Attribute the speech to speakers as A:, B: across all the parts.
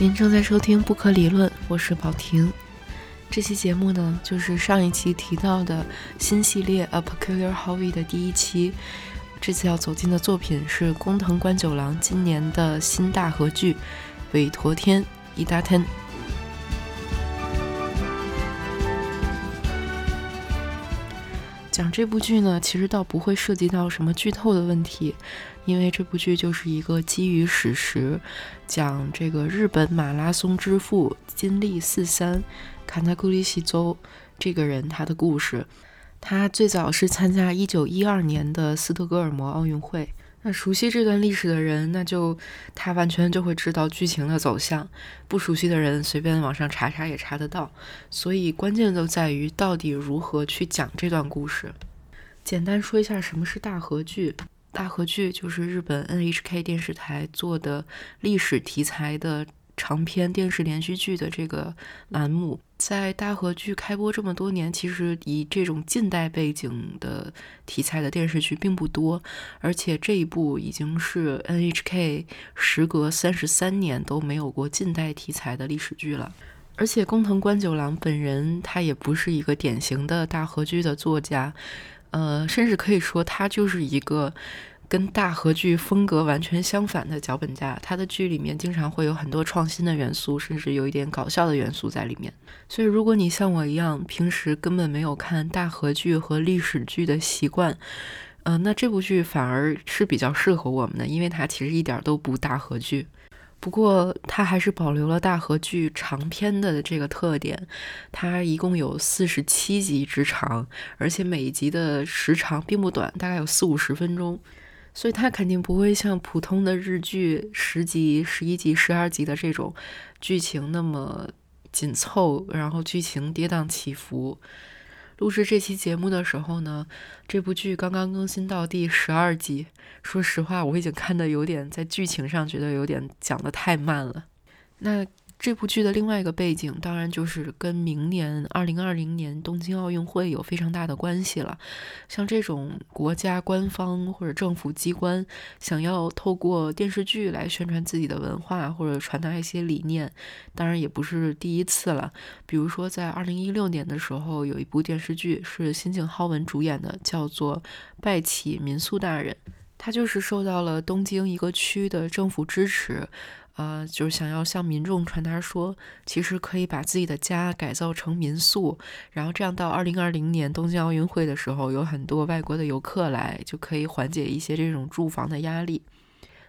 A: 您正在收听《不可理论》，我是宝婷。这期节目呢，就是上一期提到的新系列《A Peculiar Hobby》的第一期。这次要走进的作品是工藤官九郎今年的新大合剧《韦陀天》伊达天。讲这部剧呢，其实倒不会涉及到什么剧透的问题，因为这部剧就是一个基于史实，讲这个日本马拉松之父金立四三卡纳古里西周这个人他的故事。他最早是参加一九一二年的斯德哥尔摩奥运会。那熟悉这段历史的人，那就他完全就会知道剧情的走向；不熟悉的人，随便网上查查也查得到。所以关键就在于到底如何去讲这段故事。简单说一下什么是大河剧。大河剧就是日本 NHK 电视台做的历史题材的。长篇电视连续剧的这个栏目，在大河剧开播这么多年，其实以这种近代背景的题材的电视剧并不多，而且这一部已经是 NHK 时隔三十三年都没有过近代题材的历史剧了。而且工藤官九郎本人他也不是一个典型的大河剧的作家，呃，甚至可以说他就是一个。跟大和剧风格完全相反的脚本家，他的剧里面经常会有很多创新的元素，甚至有一点搞笑的元素在里面。所以，如果你像我一样，平时根本没有看大和剧和历史剧的习惯，嗯，那这部剧反而是比较适合我们的，因为它其实一点都不大和剧。不过，它还是保留了大和剧长篇的这个特点，它一共有四十七集之长，而且每一集的时长并不短，大概有四五十分钟。所以它肯定不会像普通的日剧十集、十一集、十二集的这种剧情那么紧凑，然后剧情跌宕起伏。录制这期节目的时候呢，这部剧刚刚更新到第十二集。说实话，我已经看的有点在剧情上觉得有点讲的太慢了。那。这部剧的另外一个背景，当然就是跟明年二零二零年东京奥运会有非常大的关系了。像这种国家官方或者政府机关想要透过电视剧来宣传自己的文化或者传达一些理念，当然也不是第一次了。比如说在二零一六年的时候，有一部电视剧是新井浩文主演的，叫做《拜启民宿大人》，他就是受到了东京一个区的政府支持。呃，就是想要向民众传达说，其实可以把自己的家改造成民宿，然后这样到二零二零年东京奥运会的时候，有很多外国的游客来，就可以缓解一些这种住房的压力。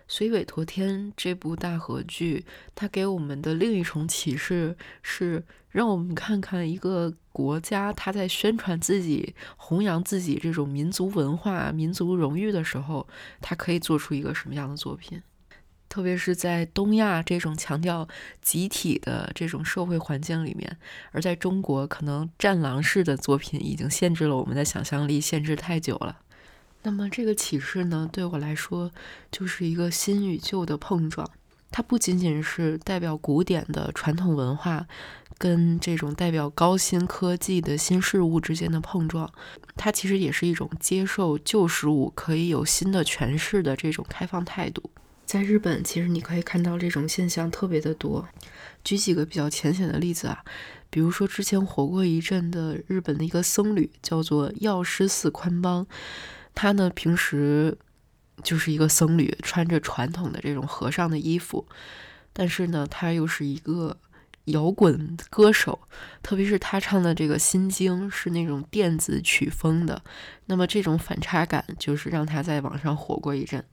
A: 所以《韦陀天》这部大合剧，它给我们的另一重启示是，让我们看看一个国家，它在宣传自己、弘扬自己这种民族文化、民族荣誉的时候，它可以做出一个什么样的作品。特别是在东亚这种强调集体的这种社会环境里面，而在中国，可能战狼式的作品已经限制了我们的想象力，限制太久了。那么这个启示呢，对我来说就是一个新与旧的碰撞。它不仅仅是代表古典的传统文化跟这种代表高新科技的新事物之间的碰撞，它其实也是一种接受旧事物可以有新的诠释的这种开放态度。在日本，其实你可以看到这种现象特别的多。举几个比较浅显的例子啊，比如说之前火过一阵的日本的一个僧侣，叫做药师寺宽邦，他呢平时就是一个僧侣，穿着传统的这种和尚的衣服，但是呢，他又是一个摇滚歌手，特别是他唱的这个心经是那种电子曲风的，那么这种反差感就是让他在网上火过一阵。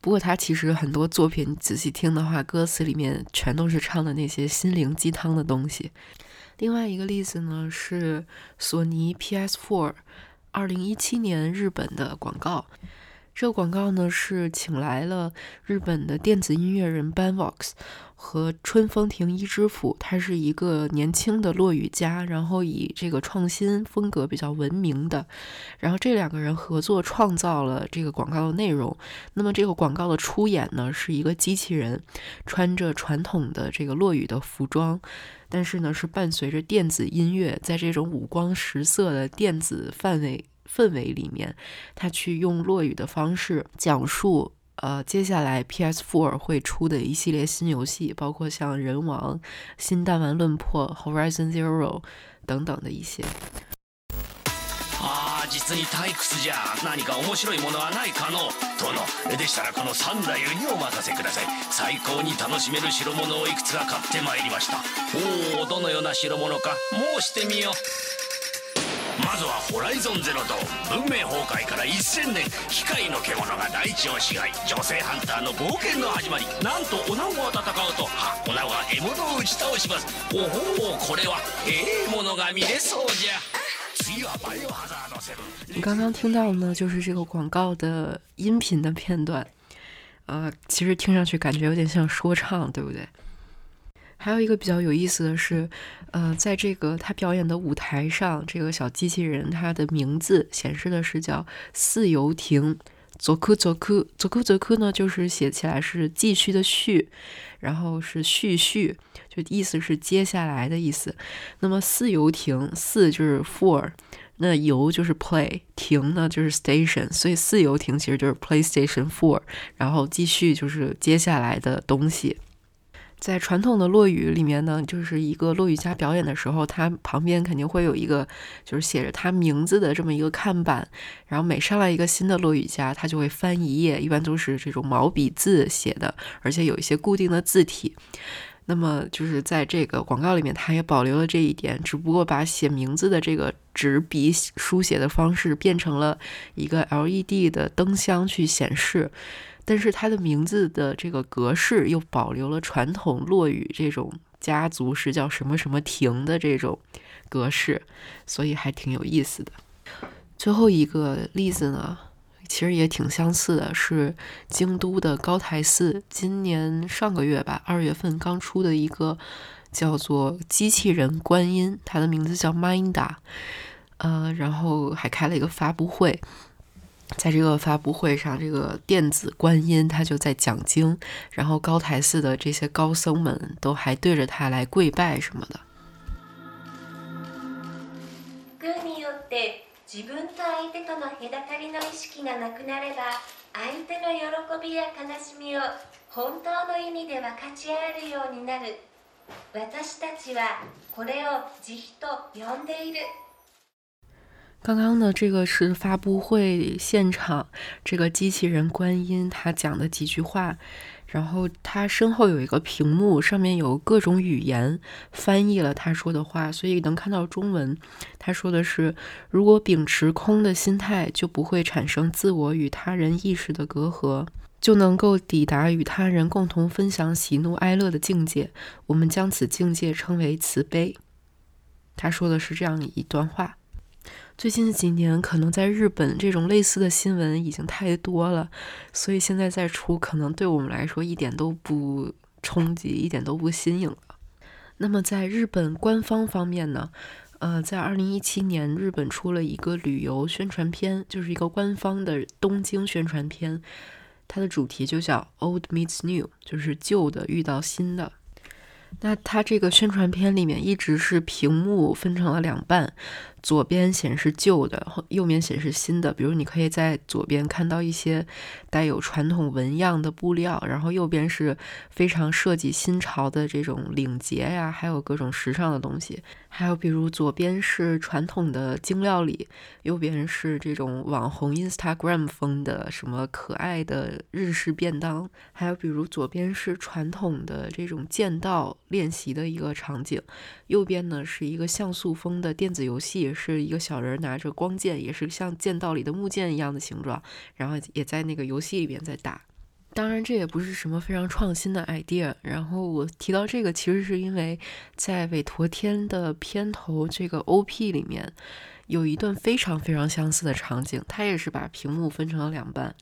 A: 不过他其实很多作品仔细听的话，歌词里面全都是唱的那些心灵鸡汤的东西。另外一个例子呢是索尼 PS4 二零一七年日本的广告。这个广告呢是请来了日本的电子音乐人 Banvox 和春风亭一之府，他是一个年轻的落语家，然后以这个创新风格比较闻名的。然后这两个人合作创造了这个广告的内容。那么这个广告的出演呢是一个机器人，穿着传统的这个落语的服装，但是呢是伴随着电子音乐，在这种五光十色的电子范围。氛围里面，他去用落语的方式讲述呃，接下来 PS4 会出的一系列新游戏，包括像《人王》《新弹丸论破》《Horizon Zero》等等的一些。
B: ああ実に退屈じゃ何か面白いものはないかの殿でしたらこの三太夫にお任せください最高に楽しめる代物をいくつか買ってまいりましたおおどのような代物か申してみよ まずはホライゾンゼロと文明崩壊から1000年機械の獣が大地を支配女性ハンターの冒険の始まり。なんと女子と戦うとは女子が獲物を打ち倒します。おほこれはええものが見れそうじゃ。
A: 你刚刚听到呢，就是这个广告的音频的片段，呃，其实听上去感觉有点像说唱，对不对？还有一个比较有意思的是，呃，在这个他表演的舞台上，这个小机器人它的名字显示的是叫四游亭。佐科佐科佐科佐科呢，就是写起来是继续的续，然后是续续，就意思是接下来的意思。那么四游亭四就是 four，那游就是 play，亭呢就是 station，所以四游亭其实就是 PlayStation Four，然后继续就是接下来的东西。在传统的落语里面呢，就是一个落语家表演的时候，他旁边肯定会有一个就是写着他名字的这么一个看板，然后每上来一个新的落语家，他就会翻一页，一般都是这种毛笔字写的，而且有一些固定的字体。那么就是在这个广告里面，他也保留了这一点，只不过把写名字的这个纸笔书写的方式变成了一个 LED 的灯箱去显示。但是它的名字的这个格式又保留了传统落语这种家族是叫什么什么亭的这种格式，所以还挺有意思的。最后一个例子呢，其实也挺相似的，是京都的高台寺今年上个月吧，二月份刚出的一个叫做机器人观音，它的名字叫 Minda，呃，然后还开了一个发布会。在这个发布会上，这个电子观音他就在讲经，然后高台寺的这些高僧们都还对着他来跪拜什么的。
C: によって自分と相手との隔たりの意識がなくなれば、相手の喜びや悲しみを本当の意味で分かち合えるようになる。私たちはこれを慈悲と呼んでいる。
A: 刚刚呢，这个是发布会现场，这个机器人观音他讲的几句话，然后他身后有一个屏幕，上面有各种语言翻译了他说的话，所以能看到中文。他说的是：如果秉持空的心态，就不会产生自我与他人意识的隔阂，就能够抵达与他人共同分享喜怒哀乐的境界。我们将此境界称为慈悲。他说的是这样一段话。最近几年，可能在日本这种类似的新闻已经太多了，所以现在再出，可能对我们来说一点都不冲击，一点都不新颖了。那么在日本官方方面呢？呃，在二零一七年，日本出了一个旅游宣传片，就是一个官方的东京宣传片，它的主题就叫 “Old Meets New”，就是旧的遇到新的。那它这个宣传片里面一直是屏幕分成了两半。左边显示旧的，右边显示新的。比如，你可以在左边看到一些带有传统纹样的布料，然后右边是非常设计新潮的这种领结呀，还有各种时尚的东西。还有，比如左边是传统的精料理，右边是这种网红 Instagram 风的什么可爱的日式便当。还有，比如左边是传统的这种剑道练习的一个场景，右边呢是一个像素风的电子游戏。是一个小人拿着光剑，也是像剑道里的木剑一样的形状，然后也在那个游戏里边在打。当然，这也不是什么非常创新的 idea。然后我提到这个，其实是因为在韦陀天的片头这个 OP 里面，有一段非常非常相似的场景。它也是把屏幕分成了两半，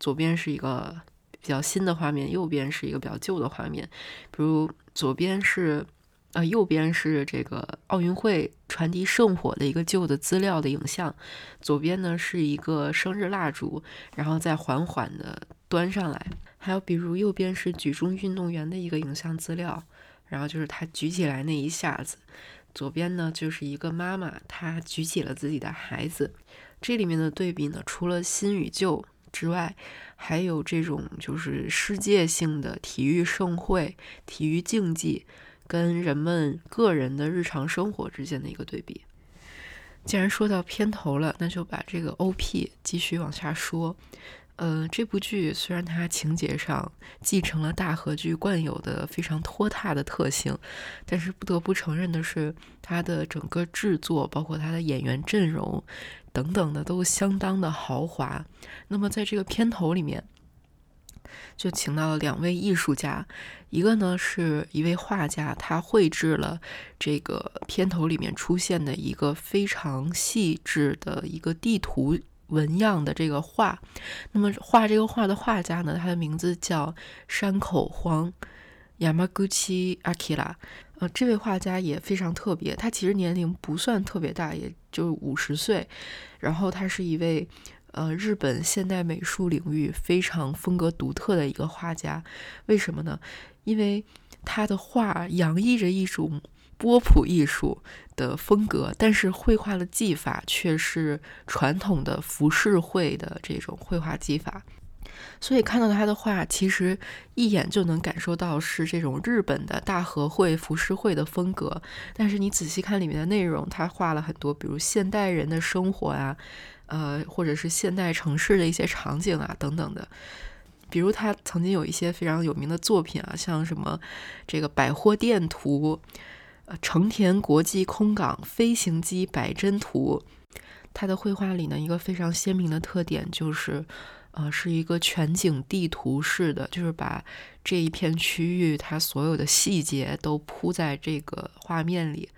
A: 左边是一个比较新的画面，右边是一个比较旧的画面。比如左边是。呃，右边是这个奥运会传递圣火的一个旧的资料的影像，左边呢是一个生日蜡烛，然后再缓缓的端上来。还有比如右边是举重运动员的一个影像资料，然后就是他举起来那一下子。左边呢就是一个妈妈，她举起了自己的孩子。这里面的对比呢，除了新与旧。之外，还有这种就是世界性的体育盛会、体育竞技跟人们个人的日常生活之间的一个对比。既然说到片头了，那就把这个 OP 继续往下说。呃，这部剧虽然它情节上继承了大河剧惯有的非常拖沓的特性，但是不得不承认的是，它的整个制作，包括它的演员阵容等等的，都相当的豪华。那么在这个片头里面，就请到了两位艺术家，一个呢是一位画家，他绘制了这个片头里面出现的一个非常细致的一个地图。纹样的这个画，那么画这个画的画家呢，他的名字叫山口荒 （Yamaguchi Akira）。呃，这位画家也非常特别，他其实年龄不算特别大，也就五十岁。然后他是一位呃日本现代美术领域非常风格独特的一个画家。为什么呢？因为他的画洋溢着一种。波普艺术的风格，但是绘画的技法却是传统的浮世绘的这种绘画技法，所以看到他的画，其实一眼就能感受到是这种日本的大和绘、浮世绘的风格。但是你仔细看里面的内容，他画了很多，比如现代人的生活啊，呃，或者是现代城市的一些场景啊等等的。比如他曾经有一些非常有名的作品啊，像什么这个百货店图。呃成田国际空港飞行机百帧图，他的绘画里呢，一个非常鲜明的特点就是，呃，是一个全景地图式的，就是把这一片区域它所有的细节都铺在这个画面里，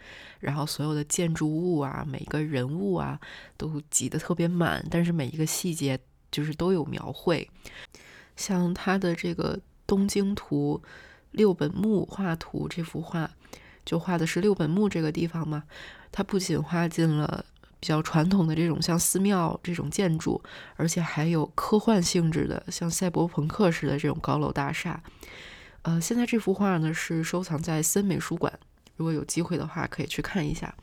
A: 然后所有的建筑物啊，每个人物啊，都挤得特别满，但是每一个细节就是都有描绘，像它的这个东京图六本木画图这幅画。就画的是六本木这个地方嘛，它不仅画进了比较传统的这种像寺庙这种建筑，而且还有科幻性质的，像赛博朋克似的这种高楼大厦。呃，现在这幅画呢是收藏在森美术馆，如果有机会的话可以去看一下。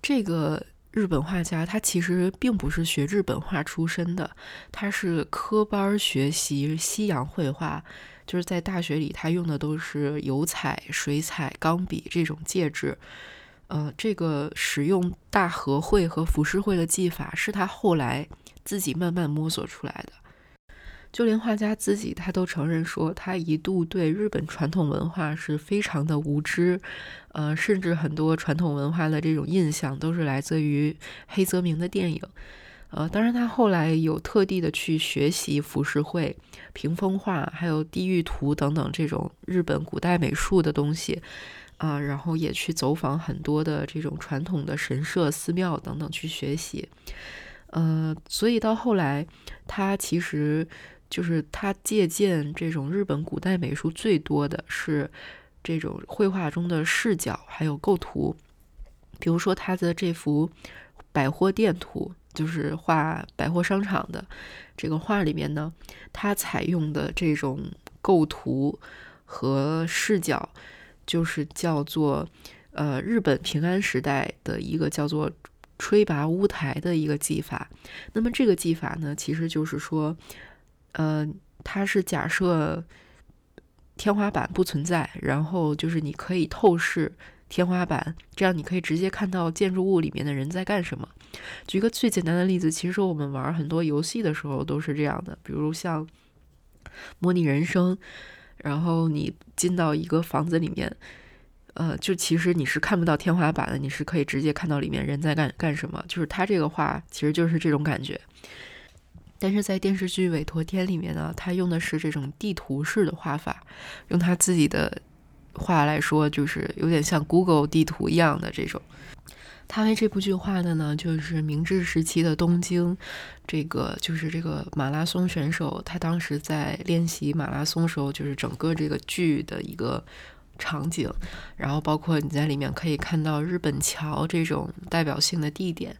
A: 这个日本画家他其实并不是学日本画出身的，他是科班学习西洋绘画。就是在大学里，他用的都是油彩、水彩、钢笔这种介质。呃，这个使用大和绘和浮世绘的技法，是他后来自己慢慢摸索出来的。就连画家自己，他都承认说，他一度对日本传统文化是非常的无知。呃，甚至很多传统文化的这种印象，都是来自于黑泽明的电影。呃，当然，他后来有特地的去学习浮世绘、屏风画，还有地狱图等等这种日本古代美术的东西，啊，然后也去走访很多的这种传统的神社、寺庙等等去学习。呃，所以到后来，他其实就是他借鉴这种日本古代美术最多的是这种绘画中的视角还有构图，比如说他的这幅百货店图。就是画百货商场的这个画里面呢，它采用的这种构图和视角，就是叫做呃日本平安时代的一个叫做吹拔乌台的一个技法。那么这个技法呢，其实就是说，呃，它是假设天花板不存在，然后就是你可以透视。天花板，这样你可以直接看到建筑物里面的人在干什么。举个最简单的例子，其实我们玩很多游戏的时候都是这样的，比如像模拟人生，然后你进到一个房子里面，呃，就其实你是看不到天花板的，你是可以直接看到里面人在干干什么。就是他这个画其实就是这种感觉，但是在电视剧《委托天》里面呢，他用的是这种地图式的画法，用他自己的。话来说，就是有点像 Google 地图一样的这种。他为这部剧画的呢，就是明治时期的东京，这个就是这个马拉松选手，他当时在练习马拉松时候，就是整个这个剧的一个场景。然后包括你在里面可以看到日本桥这种代表性的地点。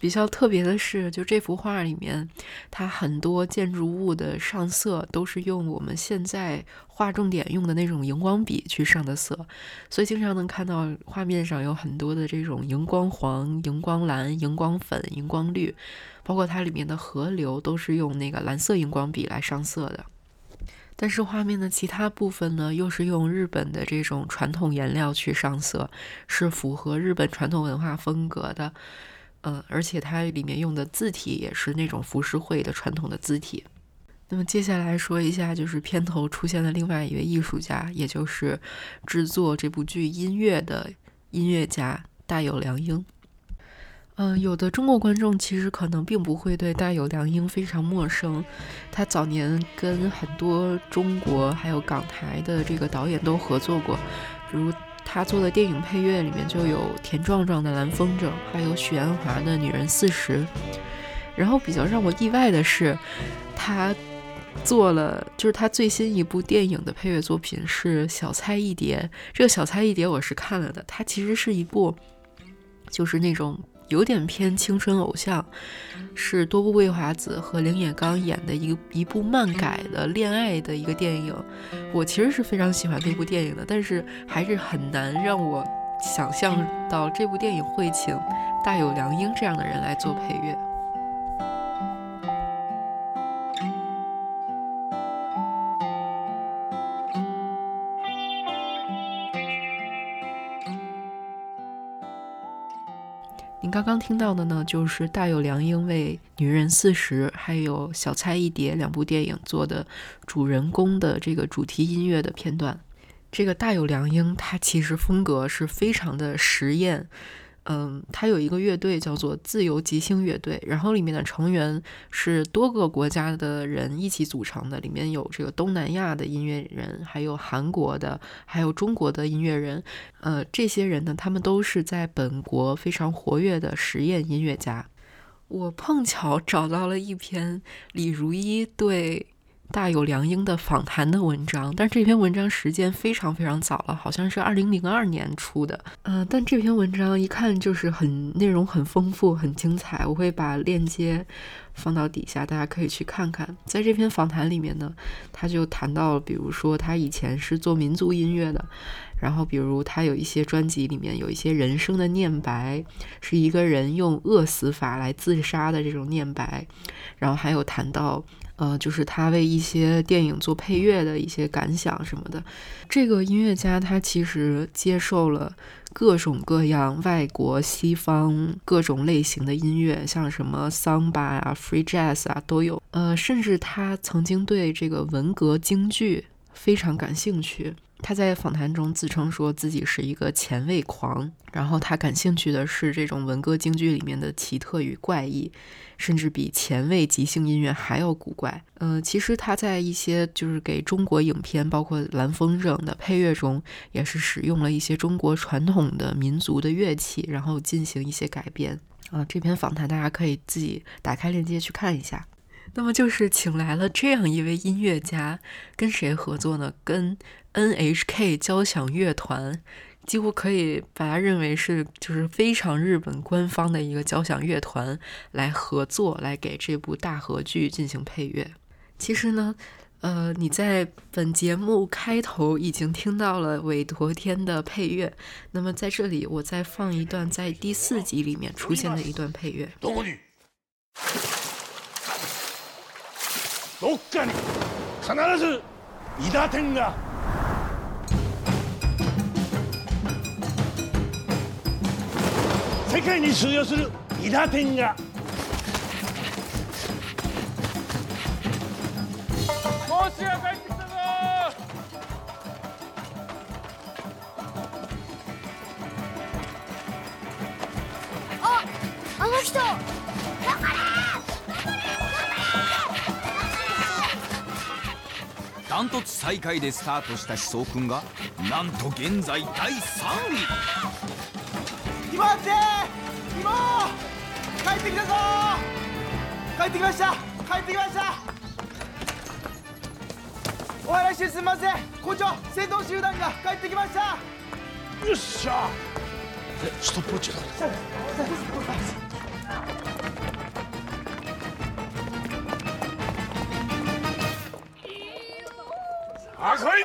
A: 比较特别的是，就这幅画里面，它很多建筑物的上色都是用我们现在画重点用的那种荧光笔去上的色，所以经常能看到画面上有很多的这种荧光黄、荧光蓝、荧光粉、荧光绿，包括它里面的河流都是用那个蓝色荧光笔来上色的。但是画面的其他部分呢，又是用日本的这种传统颜料去上色，是符合日本传统文化风格的。嗯，而且它里面用的字体也是那种浮世绘的传统的字体。那么接下来说一下，就是片头出现的另外一位艺术家，也就是制作这部剧音乐的音乐家大友良英。嗯，有的中国观众其实可能并不会对大友良英非常陌生。他早年跟很多中国还有港台的这个导演都合作过，比如他做的电影配乐里面就有田壮壮的《蓝风筝》，还有许鞍华的《女人四十》。然后比较让我意外的是，他做了就是他最新一部电影的配乐作品是《小菜一碟》。这个《小菜一碟》我是看了的，它其实是一部就是那种。有点偏青春偶像，是多部未华子和铃野刚演的一个一部漫改的恋爱的一个电影。我其实是非常喜欢这部电影的，但是还是很难让我想象到这部电影会请大有良英这样的人来做配乐。刚刚听到的呢，就是大有良英为《女人四十》还有《小菜一碟》两部电影做的主人公的这个主题音乐的片段。这个大有良英，他其实风格是非常的实验。嗯，他有一个乐队叫做自由即兴乐队，然后里面的成员是多个国家的人一起组成的，里面有这个东南亚的音乐人，还有韩国的，还有中国的音乐人。呃，这些人呢，他们都是在本国非常活跃的实验音乐家。我碰巧找到了一篇李如一对。大有良英的访谈的文章，但是这篇文章时间非常非常早了，好像是二零零二年出的。嗯，但这篇文章一看就是很内容很丰富、很精彩。我会把链接放到底下，大家可以去看看。在这篇访谈里面呢，他就谈到，比如说他以前是做民族音乐的，然后比如他有一些专辑里面有一些人生的念白，是一个人用饿死法来自杀的这种念白，然后还有谈到。呃，就是他为一些电影做配乐的一些感想什么的。这个音乐家他其实接受了各种各样外国、西方各种类型的音乐，像什么桑巴啊、free jazz 啊都有。呃，甚至他曾经对这个文革京剧非常感兴趣。他在访谈中自称说自己是一个前卫狂，然后他感兴趣的是这种文歌京剧里面的奇特与怪异。甚至比前卫即兴音乐还要古怪。嗯，其实他在一些就是给中国影片，包括《蓝风筝》的配乐中，也是使用了一些中国传统的民族的乐器，然后进行一些改编。啊，这篇访谈大家可以自己打开链接去看一下。那么就是请来了这样一位音乐家，跟谁合作呢？跟 NHK 交响乐团。几乎可以把它认为是就是非常日本官方的一个交响乐团来合作，来给这部大合剧进行配乐。其实呢，呃，你在本节目开头已经听到了韦陀天的配乐，那么在这里我再放一段在第四集里面出现的一段配乐。ど
D: っかに。必ず伊達天が。世界に通用する伊田天が。
E: もしが帰ってきたぞ。
F: ああの人。
B: ントツ最下位でスタートした思想君がなんと現在第3
E: 位。待って!帰ってきたぞ!帰ってきました!帰ってきました!お話しすみません!校長先頭集団が帰ってきました!
D: よっしゃストップウォッチだ赤い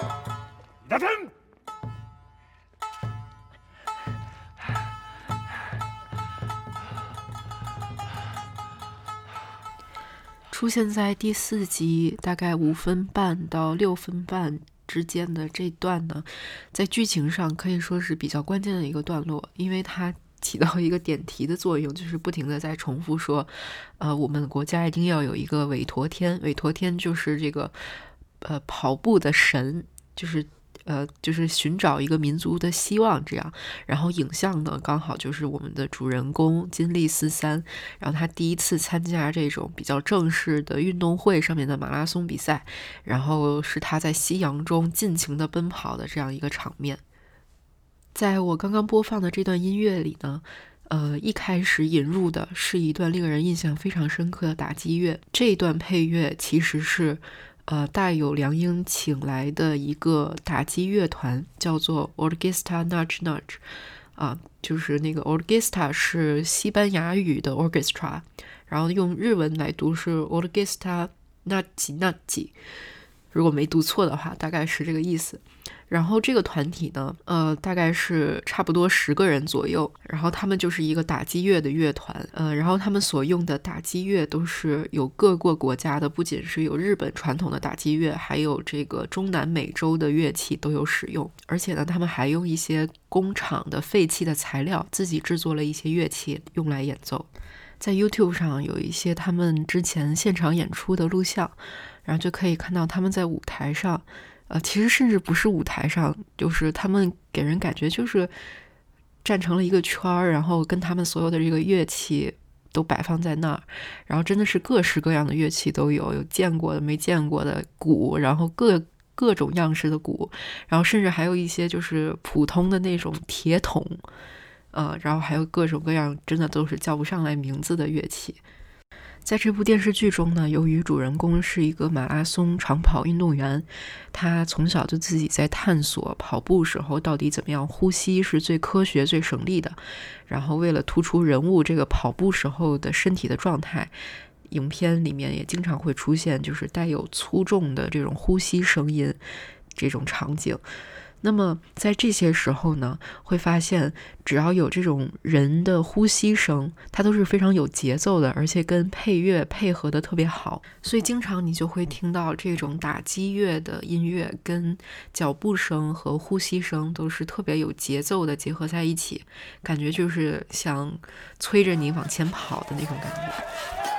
D: 伊達天
A: 出现在第四集大概五分半到六分半之间的这段呢，在剧情上可以说是比较关键的一个段落，因为它起到一个点题的作用，就是不停的在重复说，呃，我们国家一定要有一个韦陀天，韦陀天就是这个呃跑步的神，就是。呃，就是寻找一个民族的希望，这样。然后影像呢，刚好就是我们的主人公金立四三，然后他第一次参加这种比较正式的运动会上面的马拉松比赛，然后是他在夕阳中尽情的奔跑的这样一个场面。在我刚刚播放的这段音乐里呢，呃，一开始引入的是一段令人印象非常深刻的打击乐，这段配乐其实是。呃，大有良英请来的一个打击乐团叫做 Orquesta Nudge Nudge，啊，就是那个 Orquesta 是西班牙语的 Orchestra，然后用日文来读是 Orquesta Nudge Nudge，如果没读错的话，大概是这个意思。然后这个团体呢，呃，大概是差不多十个人左右。然后他们就是一个打击乐的乐团，呃，然后他们所用的打击乐都是有各个国家的，不仅是有日本传统的打击乐，还有这个中南美洲的乐器都有使用。而且呢，他们还用一些工厂的废弃的材料，自己制作了一些乐器用来演奏。在 YouTube 上有一些他们之前现场演出的录像，然后就可以看到他们在舞台上。呃，其实甚至不是舞台上，就是他们给人感觉就是站成了一个圈儿，然后跟他们所有的这个乐器都摆放在那儿，然后真的是各式各样的乐器都有，有见过的、没见过的鼓，然后各各种样式的鼓，然后甚至还有一些就是普通的那种铁桶，呃，然后还有各种各样真的都是叫不上来名字的乐器。在这部电视剧中呢，由于主人公是一个马拉松长跑运动员，他从小就自己在探索跑步时候到底怎么样呼吸是最科学、最省力的。然后为了突出人物这个跑步时候的身体的状态，影片里面也经常会出现就是带有粗重的这种呼吸声音这种场景。那么在这些时候呢，会发现只要有这种人的呼吸声，它都是非常有节奏的，而且跟配乐配合的特别好。所以经常你就会听到这种打击乐的音乐跟脚步声和呼吸声都是特别有节奏的结合在一起，感觉就是想催着你往前跑的那种感觉。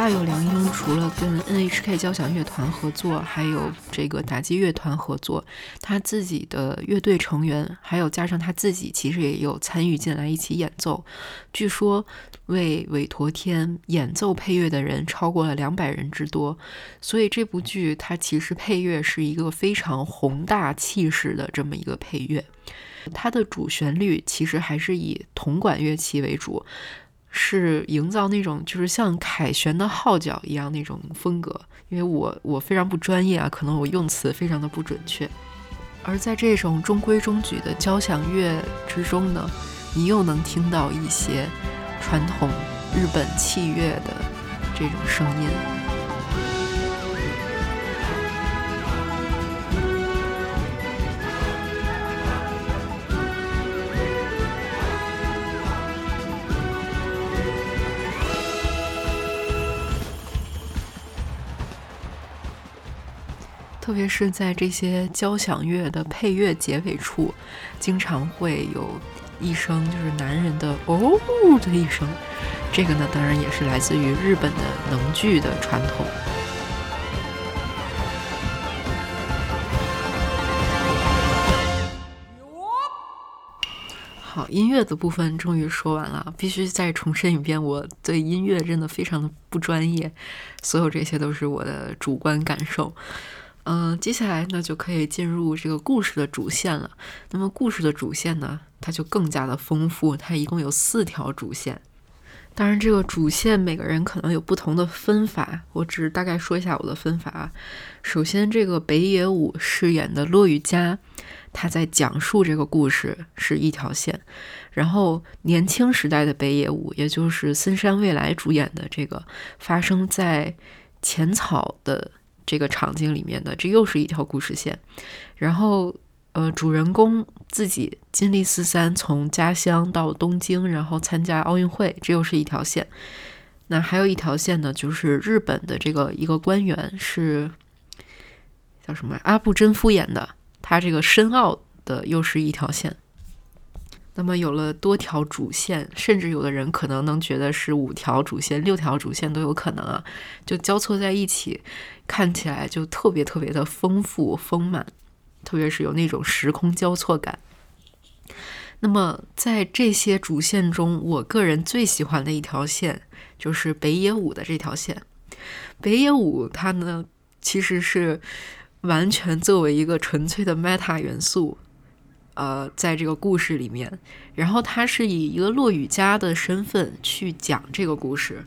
A: 大有良英除了跟 NHK 交响乐团合作，还有这个打击乐团合作，他自己的乐队成员还有加上他自己，其实也有参与进来一起演奏。据说为韦陀天演奏配乐的人超过了两百人之多，所以这部剧它其实配乐是一个非常宏大气势的这么一个配乐。它的主旋律其实还是以铜管乐器为主。是营造那种就是像凯旋的号角一样那种风格，因为我我非常不专业啊，可能我用词非常的不准确。而在这种中规中矩的交响乐之中呢，你又能听到一些传统日本器乐的这种声音。特别是在这些交响乐的配乐结尾处，经常会有一声就是男人的“哦”的一声，这个呢，当然也是来自于日本的能剧的传统。好，音乐的部分终于说完了，必须再重申一遍，我对音乐真的非常的不专业，所有这些都是我的主观感受。嗯，接下来呢就可以进入这个故事的主线了。那么故事的主线呢，它就更加的丰富，它一共有四条主线。当然，这个主线每个人可能有不同的分法，我只是大概说一下我的分法啊。首先，这个北野武饰演的骆雨佳，他在讲述这个故事是一条线，然后年轻时代的北野武，也就是森山未来主演的这个发生在浅草的这个场景里面的，这又是一条故事线，然后。呃，主人公自己金立四三从家乡到东京，然后参加奥运会，这又是一条线。那还有一条线呢，就是日本的这个一个官员是叫什么阿部真夫演的，他这个申奥的又是一条线。那么有了多条主线，甚至有的人可能能觉得是五条主线、六条主线都有可能啊，就交错在一起，看起来就特别特别的丰富丰满。特别是有那种时空交错感。那么，在这些主线中，我个人最喜欢的一条线就是北野武的这条线。北野武他呢，其实是完全作为一个纯粹的 meta 元素，呃，在这个故事里面，然后他是以一个落雨家的身份去讲这个故事。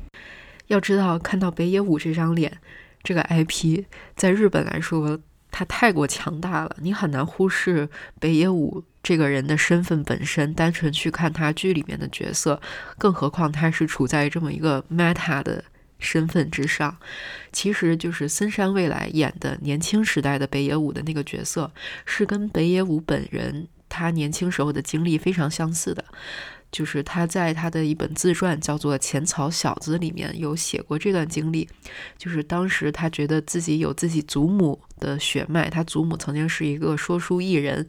A: 要知道，看到北野武这张脸，这个 IP 在日本来说。他太过强大了，你很难忽视北野武这个人的身份本身。单纯去看他剧里面的角色，更何况他是处在这么一个 meta 的身份之上。其实，就是森山未来演的年轻时代的北野武的那个角色，是跟北野武本人他年轻时候的经历非常相似的。就是他在他的一本自传叫做《浅草小子》里面有写过这段经历，就是当时他觉得自己有自己祖母。的血脉，他祖母曾经是一个说书艺人，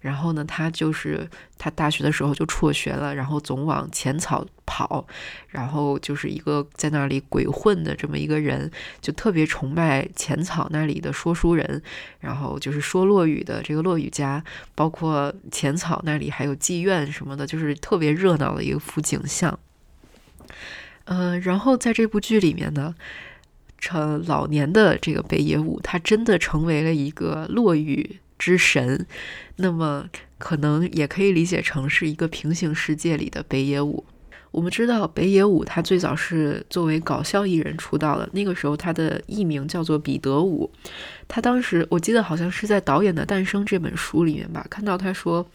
A: 然后呢，他就是他大学的时候就辍学了，然后总往浅草跑，然后就是一个在那里鬼混的这么一个人，就特别崇拜浅草那里的说书人，然后就是说落雨的这个落雨家，包括浅草那里还有妓院什么的，就是特别热闹的一幅景象。呃，然后在这部剧里面呢。成老年的这个北野武，他真的成为了一个落雨之神，那么可能也可以理解成是一个平行世界里的北野武。我们知道北野武他最早是作为搞笑艺人出道的，那个时候他的艺名叫做彼得武。他当时我记得好像是在《导演的诞生》这本书里面吧，看到他说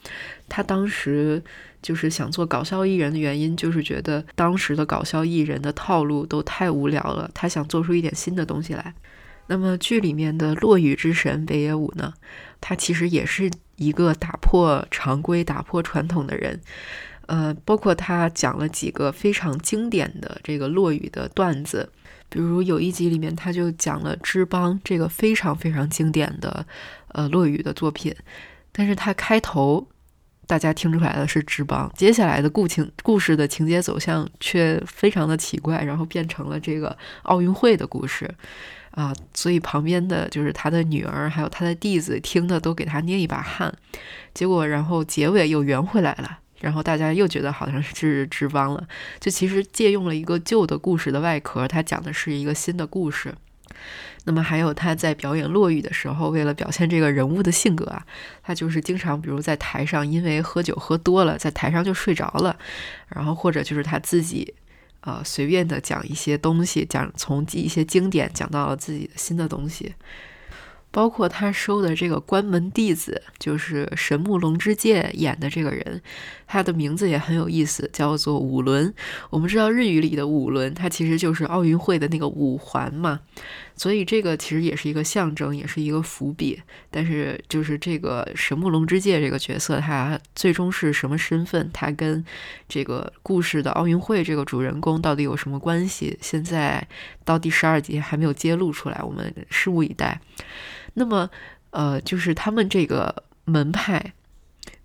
A: 他当时。就是想做搞笑艺人的原因，就是觉得当时的搞笑艺人的套路都太无聊了，他想做出一点新的东西来。那么剧里面的落雨之神北野武呢，他其实也是一个打破常规、打破传统的人。呃，包括他讲了几个非常经典的这个落雨的段子，比如有一集里面他就讲了《之邦》这个非常非常经典的呃落雨的作品，但是他开头。大家听出来的是之邦，接下来的故情故事的情节走向却非常的奇怪，然后变成了这个奥运会的故事啊，所以旁边的就是他的女儿还有他的弟子听的都给他捏一把汗，结果然后结尾又圆回来了，然后大家又觉得好像是之邦了，就其实借用了一个旧的故事的外壳，他讲的是一个新的故事。那么还有他在表演落雨的时候，为了表现这个人物的性格啊，他就是经常比如在台上因为喝酒喝多了，在台上就睡着了，然后或者就是他自己，呃，随便的讲一些东西，讲从记一些经典讲到了自己的新的东西。包括他收的这个关门弟子，就是神木龙之介演的这个人，他的名字也很有意思，叫做五轮。我们知道日语里的五轮，它其实就是奥运会的那个五环嘛，所以这个其实也是一个象征，也是一个伏笔。但是就是这个神木龙之介这个角色，他最终是什么身份？他跟这个故事的奥运会这个主人公到底有什么关系？现在到第十二集还没有揭露出来，我们拭目以待。那么，呃，就是他们这个门派，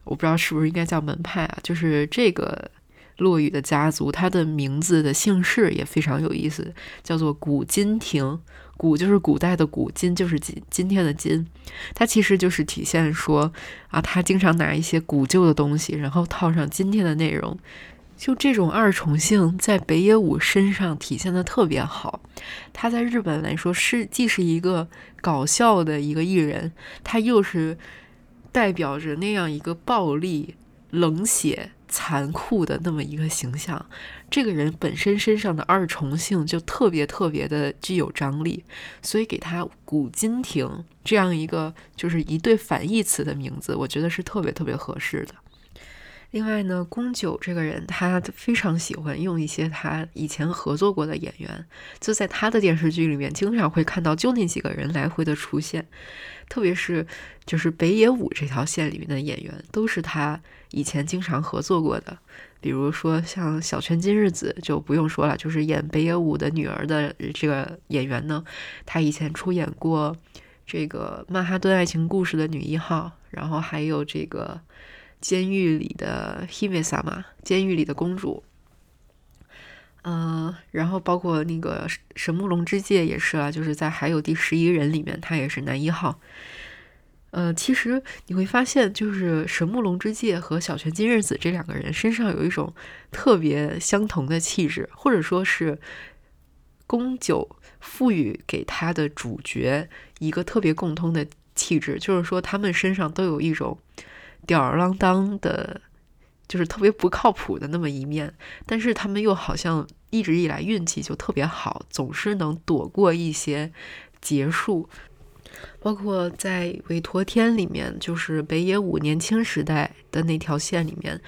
A: 我不知道是不是应该叫门派啊？就是这个落雨的家族，他的名字的姓氏也非常有意思，叫做古今亭。古就是古代的古，今就是今今天的今。它其实就是体现说啊，他经常拿一些古旧的东西，然后套上今天的内容。就这种二重性在北野武身上体现的特别好。他在日本来说是既是一个搞笑的一个艺人，他又是代表着那样一个暴力、冷血残酷的那么一个形象。这个人本身身上的二重性就特别特别的具有张力，所以给他古今亭这样一个就是一对反义词的名字，我觉得是特别特别合适的。另外呢，宫九这个人，他非常喜欢用一些他以前合作过的演员，就在他的电视剧里面，经常会看到就那几个人来回的出现。特别是就是北野武这条线里面的演员，都是他以前经常合作过的。比如说像小泉今日子就不用说了，就是演北野武的女儿的这个演员呢，她以前出演过这个《曼哈顿爱情故事》的女一号，然后还有这个。监狱里的 Hime 嘛，监狱里的公主，嗯，然后包括那个神木龙之介也是啊，就是在还有第十一人里面，他也是男一号。呃，其实你会发现，就是神木龙之介和小泉今日子这两个人身上有一种特别相同的气质，或者说是宫九赋予给他的主角一个特别共通的气质，就是说他们身上都有一种。吊儿郎当的，就是特别不靠谱的那么一面，但是他们又好像一直以来运气就特别好，总是能躲过一些劫数。包括在《韦陀天》里面，就是北野武年轻时代的那条线里面，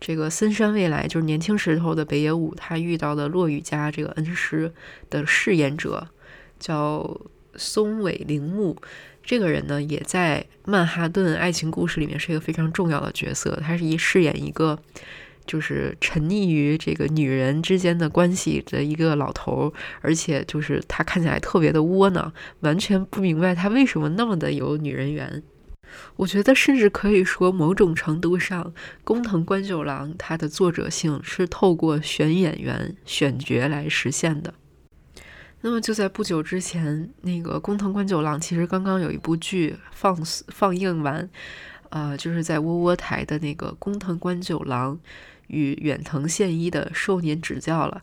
A: 这个森山未来就是年轻时候的北野武，他遇到的落雨家这个恩师的饰演者叫松尾铃木。这个人呢，也在《曼哈顿爱情故事》里面是一个非常重要的角色。他是一饰演一个，就是沉溺于这个女人之间的关系的一个老头，而且就是他看起来特别的窝囊，完全不明白他为什么那么的有女人缘。我觉得甚至可以说，某种程度上，工藤官九郎他的作者性是透过选演员、选角来实现的。那么就在不久之前，那个工藤官九郎其实刚刚有一部剧放放映完，呃，就是在窝窝台的那个工藤官九郎与远藤宪一的少年指教了，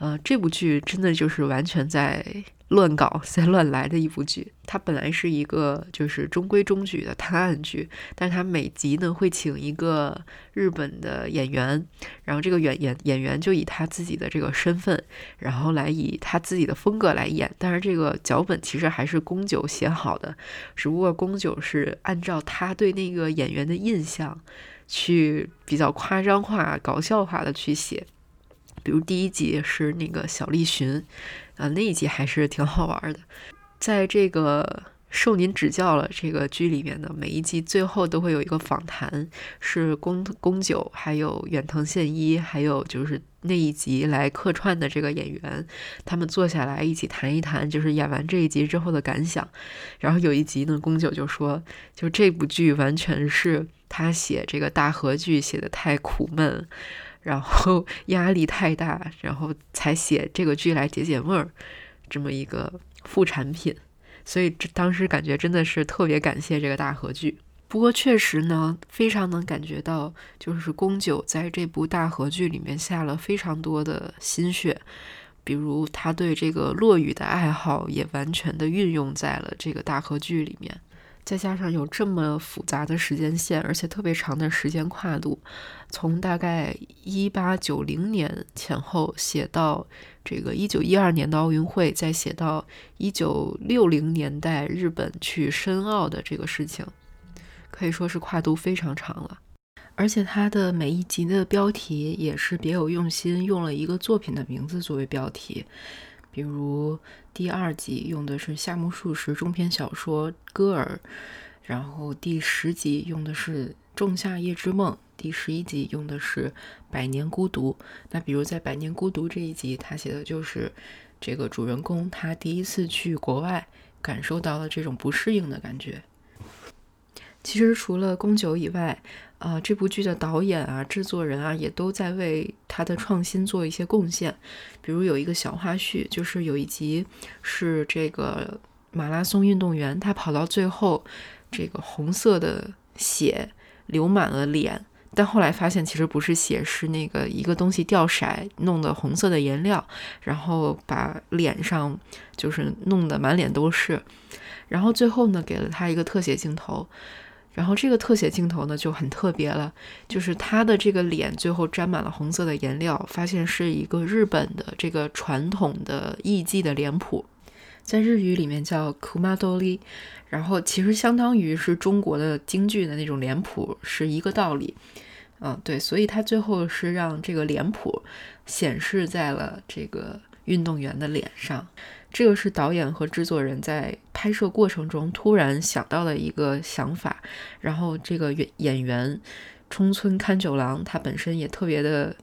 A: 呃，这部剧真的就是完全在。乱搞 在乱来的一部剧，它本来是一个就是中规中矩的探案剧，但是它每集呢会请一个日本的演员，然后这个演演演员就以他自己的这个身份，然后来以他自己的风格来演。但是这个脚本其实还是宫九写好的，只不过宫九是按照他对那个演员的印象去比较夸张化、搞笑化的去写。比如第一集是那个小栗旬。啊，那一集还是挺好玩的。在这个受您指教了这个剧里面呢，每一集最后都会有一个访谈，是宫宫九还有远藤宪一，还有就是那一集来客串的这个演员，他们坐下来一起谈一谈，就是演完这一集之后的感想。然后有一集呢，宫九就说，就这部剧完全是他写这个大河剧写的太苦闷。然后 压力太大，然后才写这个剧来解解闷儿，这么一个副产品。所以这当时感觉真的是特别感谢这个大合剧。不过确实呢，非常能感觉到，就是宫九在这部大合剧里面下了非常多的心血，比如他对这个落雨的爱好也完全的运用在了这个大合剧里面。再加上有这么复杂的时间线，而且特别长的时间跨度，从大概一八九零年前后写到这个一九一二年的奥运会，再写到一九六零年代日本去申奥的这个事情，可以说是跨度非常长了。而且它的每一集的标题也是别有用心，用了一个作品的名字作为标题。比如第二集用的是夏目漱石中篇小说《歌尔》，然后第十集用的是《仲夏夜之梦》，第十一集用的是《百年孤独》。那比如在《百年孤独》这一集，他写的就是这个主人公他第一次去国外，感受到了这种不适应的感觉。其实除了宫九以外，啊，这部剧的导演啊、制作人啊，也都在为他的创新做一些贡献。比如有一个小花絮，就是有一集是这个马拉松运动员，他跑到最后，这个红色的血流满了脸，但后来发现其实不是血，是那个一个东西掉色弄的红色的颜料，然后把脸上就是弄得满脸都是。然后最后呢，给了他一个特写镜头。然后这个特写镜头呢就很特别了，就是他的这个脸最后沾满了红色的颜料，发现是一个日本的这个传统的艺伎的脸谱，在日语里面叫 kumadori，然后其实相当于是中国的京剧的那种脸谱是一个道理。嗯，对，所以他最后是让这个脸谱显示在了这个运动员的脸上。这个是导演和制作人在拍摄过程中突然想到的一个想法，然后这个演演员冲村勘九郎他本身也特别的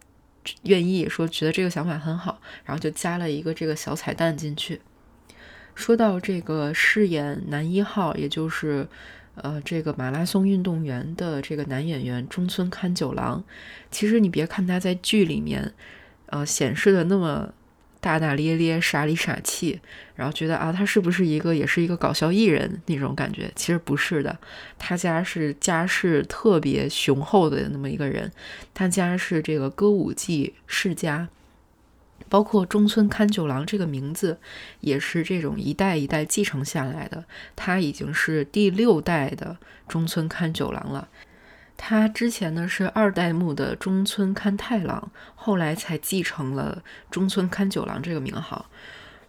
A: 愿意说，觉得这个想法很好，然后就加了一个这个小彩蛋进去。说到这个饰演男一号，也就是呃这个马拉松运动员的这个男演员中村勘九郎，其实你别看他在剧里面呃显示的那么。大大咧咧、傻里傻气，然后觉得啊，他是不是一个也是一个搞笑艺人那种感觉？其实不是的，他家是家世特别雄厚的那么一个人，他家是这个歌舞伎世家，包括中村勘九郎这个名字也是这种一代一代继承下来的，他已经是第六代的中村勘九郎了。他之前呢是二代目的中村勘太郎，后来才继承了中村勘九郎这个名号。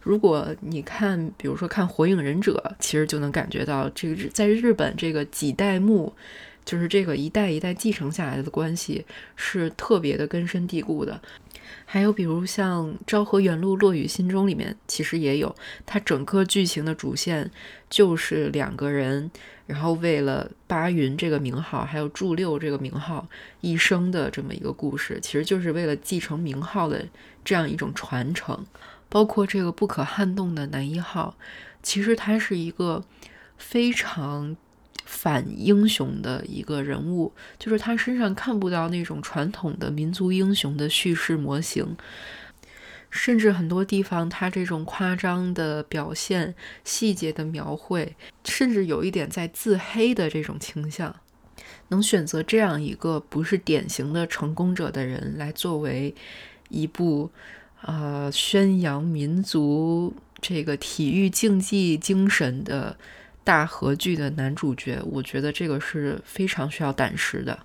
A: 如果你看，比如说看《火影忍者》，其实就能感觉到这个在日本这个几代目，就是这个一代一代继承下来的关系是特别的根深蒂固的。还有比如像《昭和元禄落雨心中》里面，其实也有，它整个剧情的主线就是两个人。然后为了八云这个名号，还有祝六这个名号一生的这么一个故事，其实就是为了继承名号的这样一种传承。包括这个不可撼动的男一号，其实他是一个非常反英雄的一个人物，就是他身上看不到那种传统的民族英雄的叙事模型。甚至很多地方，他这种夸张的表现、细节的描绘，甚至有一点在自黑的这种倾向。能选择这样一个不是典型的成功者的人来作为一部呃宣扬民族这个体育竞技精神的大合剧的男主角，我觉得这个是非常需要胆识的。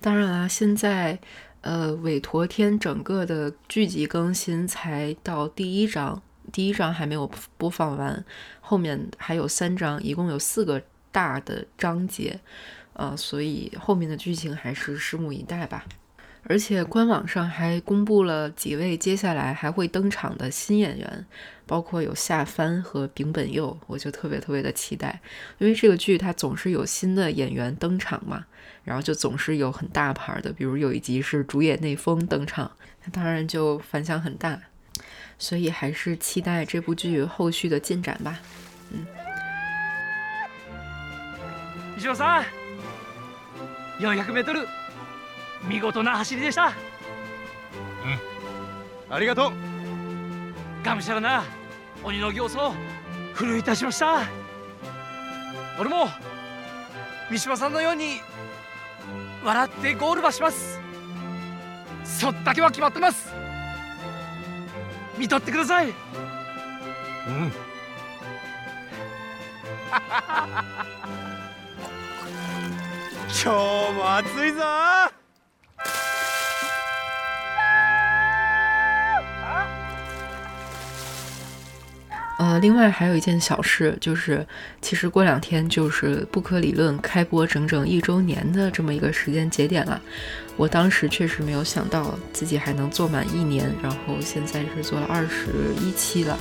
A: 当然啦，现在。呃，韦陀天整个的剧集更新才到第一章，第一章还没有播放完，后面还有三章，一共有四个大的章节，呃，所以后面的剧情还是拭目以待吧。而且官网上还公布了几位接下来还会登场的新演员，包括有夏帆和丙本佑，我就特别特别的期待，因为这个剧它总是有新的演员登场嘛。然后就总是有很大牌的，比如有一集是主演内丰登场，那当然就反响很大，所以还是期待这部剧后续的进展吧。嗯。
G: 西野さん、400メートル 見事な走りでした。
E: うん。ありがとう。
G: がむしゃらな鬼の形相奮い立しました。俺も三島さんのように。笑ってゴールばしますそっだけは決まってます見とってくださいうん
E: 今日も暑いぞ
A: 呃，另外还有一件小事，就是其实过两天就是不可理论开播整整一周年的这么一个时间节点了。我当时确实没有想到自己还能做满一年，然后现在是做了二十一期了。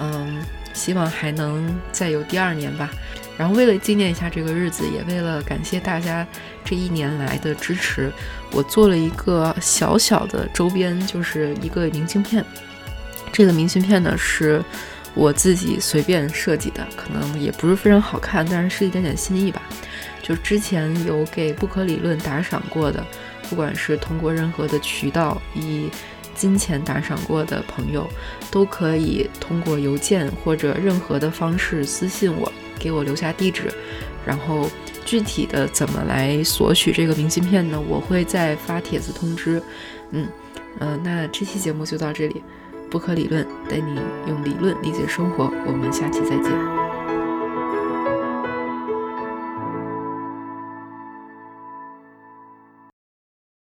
A: 嗯，希望还能再有第二年吧。然后为了纪念一下这个日子，也为了感谢大家这一年来的支持，我做了一个小小的周边，就是一个明信片。这个明信片呢是。我自己随便设计的，可能也不是非常好看，但是是一点点心意吧。就之前有给不可理论打赏过的，不管是通过任何的渠道以金钱打赏过的朋友，都可以通过邮件或者任何的方式私信我，给我留下地址。然后具体的怎么来索取这个明信片呢？我会再发帖子通知。嗯呃，那这期节目就到这里。不可理论，带你用理论理解生活。我们下期再见。